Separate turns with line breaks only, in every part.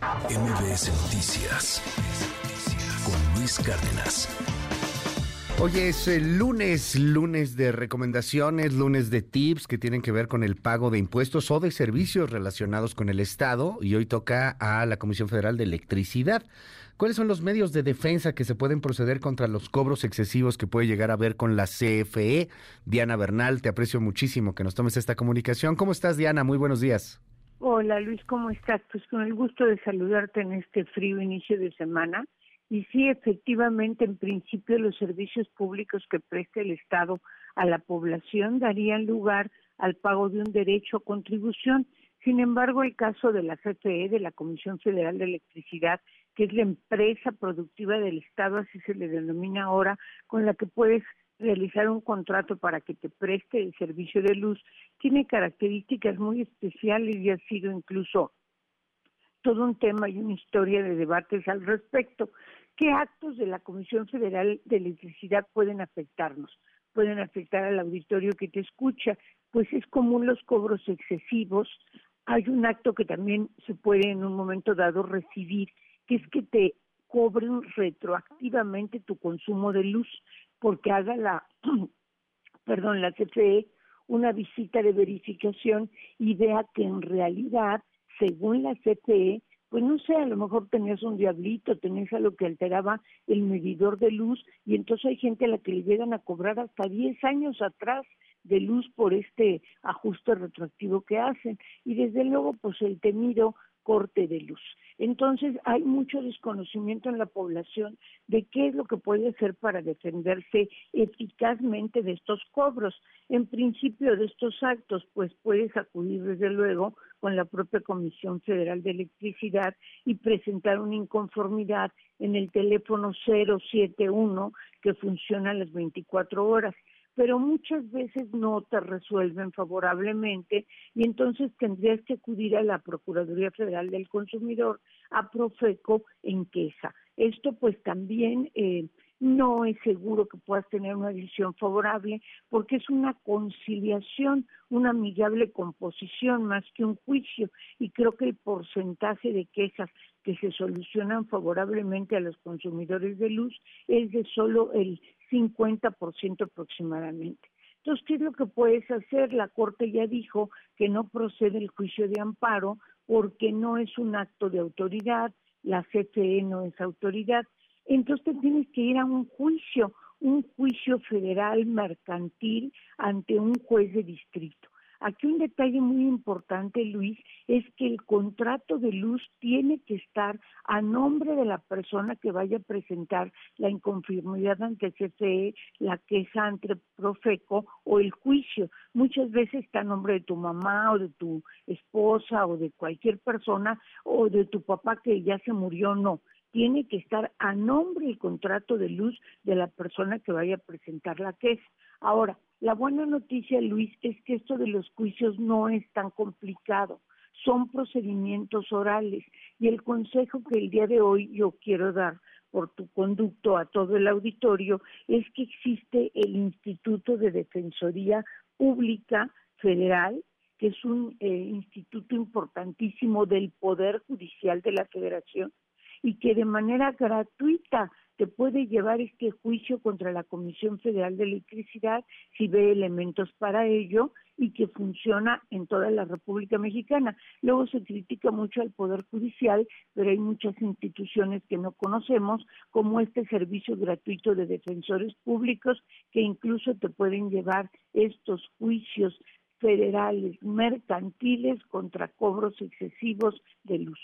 MBS Noticias con Luis Cárdenas.
Hoy es el lunes, lunes de recomendaciones, lunes de tips que tienen que ver con el pago de impuestos o de servicios relacionados con el Estado y hoy toca a la Comisión Federal de Electricidad. ¿Cuáles son los medios de defensa que se pueden proceder contra los cobros excesivos que puede llegar a ver con la CFE? Diana Bernal, te aprecio muchísimo que nos tomes esta comunicación. ¿Cómo estás, Diana? Muy buenos días.
Hola Luis, ¿cómo estás? Pues con el gusto de saludarte en este frío inicio de semana. Y sí, efectivamente, en principio los servicios públicos que presta el Estado a la población darían lugar al pago de un derecho a contribución. Sin embargo, el caso de la CFE, de la Comisión Federal de Electricidad, que es la empresa productiva del Estado, así se le denomina ahora, con la que puedes realizar un contrato para que te preste el servicio de luz tiene características muy especiales y ha sido incluso todo un tema y una historia de debates al respecto. ¿Qué actos de la Comisión Federal de Electricidad pueden afectarnos? Pueden afectar al auditorio que te escucha, pues es común los cobros excesivos. Hay un acto que también se puede en un momento dado recibir, que es que te cobren retroactivamente tu consumo de luz porque haga la, perdón, la CFE una visita de verificación y vea que en realidad, según la CFE, pues no sé, a lo mejor tenías un diablito, tenías algo que alteraba el medidor de luz y entonces hay gente a la que le llegan a cobrar hasta 10 años atrás de luz por este ajuste retroactivo que hacen. Y desde luego, pues el temido corte de luz. Entonces hay mucho desconocimiento en la población de qué es lo que puede hacer para defenderse eficazmente de estos cobros. En principio de estos actos, pues puedes acudir desde luego con la propia Comisión Federal de Electricidad y presentar una inconformidad en el teléfono 071 que funciona a las 24 horas pero muchas veces no te resuelven favorablemente y entonces tendrías que acudir a la Procuraduría Federal del Consumidor, a Profeco, en queja. Esto pues también eh, no es seguro que puedas tener una decisión favorable porque es una conciliación, una amigable composición más que un juicio y creo que el porcentaje de quejas que se solucionan favorablemente a los consumidores de luz es de solo el 50% aproximadamente. Entonces, ¿qué es lo que puedes hacer? La Corte ya dijo que no procede el juicio de amparo porque no es un acto de autoridad, la CFE no es autoridad. Entonces tienes que ir a un juicio, un juicio federal mercantil ante un juez de distrito. Aquí un detalle muy importante, Luis, es que el contrato de luz tiene que estar a nombre de la persona que vaya a presentar la inconformidad ante CFE, la queja ante Profeco o el juicio. Muchas veces está a nombre de tu mamá o de tu esposa o de cualquier persona o de tu papá que ya se murió, no tiene que estar a nombre el contrato de luz de la persona que vaya a presentar la queja. Ahora, la buena noticia, Luis, es que esto de los juicios no es tan complicado, son procedimientos orales y el consejo que el día de hoy yo quiero dar por tu conducto a todo el auditorio es que existe el Instituto de Defensoría Pública Federal, que es un eh, instituto importantísimo del Poder Judicial de la Federación y que de manera gratuita te puede llevar este juicio contra la Comisión Federal de Electricidad si ve elementos para ello y que funciona en toda la República Mexicana. Luego se critica mucho al Poder Judicial, pero hay muchas instituciones que no conocemos, como este servicio gratuito de defensores públicos, que incluso te pueden llevar estos juicios federales mercantiles contra cobros excesivos de luz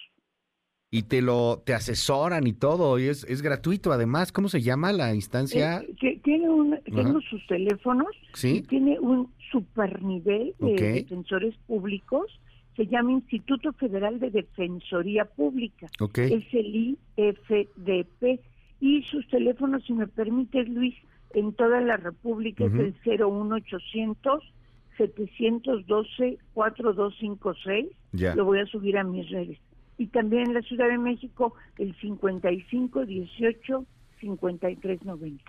y te lo te asesoran y todo y es, es gratuito además cómo se llama la instancia
eh, tiene un tengo sus teléfonos sí tiene un super nivel de defensores públicos se llama Instituto Federal de Defensoría Pública. Es el IFDP y sus teléfonos si me permites Luis en toda la República es el 01800 712 4256 ya. lo voy a subir a mis redes y también en la Ciudad de México el 55 18 5390.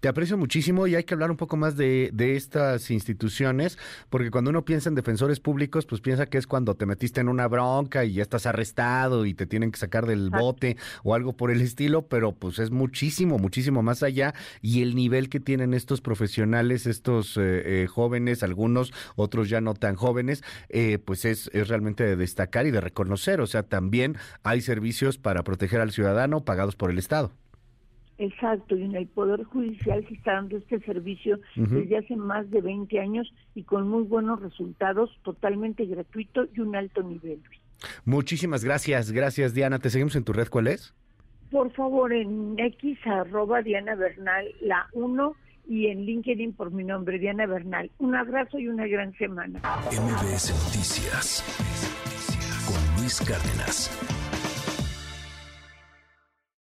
Te aprecio muchísimo y hay que hablar un poco más de, de, estas instituciones, porque cuando uno piensa en defensores públicos, pues piensa que es cuando te metiste en una bronca y ya estás arrestado y te tienen que sacar del bote o algo por el estilo, pero pues es muchísimo, muchísimo más allá y el nivel que tienen estos profesionales, estos eh, eh, jóvenes, algunos, otros ya no tan jóvenes, eh, pues es, es realmente de destacar y de reconocer, o sea, también hay servicios para proteger al ciudadano pagados por el Estado.
Exacto, y en el Poder Judicial se está dando este servicio desde hace más de 20 años y con muy buenos resultados, totalmente gratuito y un alto nivel.
Muchísimas gracias, gracias Diana. ¿Te seguimos en tu red? ¿Cuál es?
Por favor, en X arroba Diana Bernal, la 1 y en LinkedIn por mi nombre, Diana Bernal. Un abrazo y una gran semana.
MBS Noticias con Luis Cárdenas.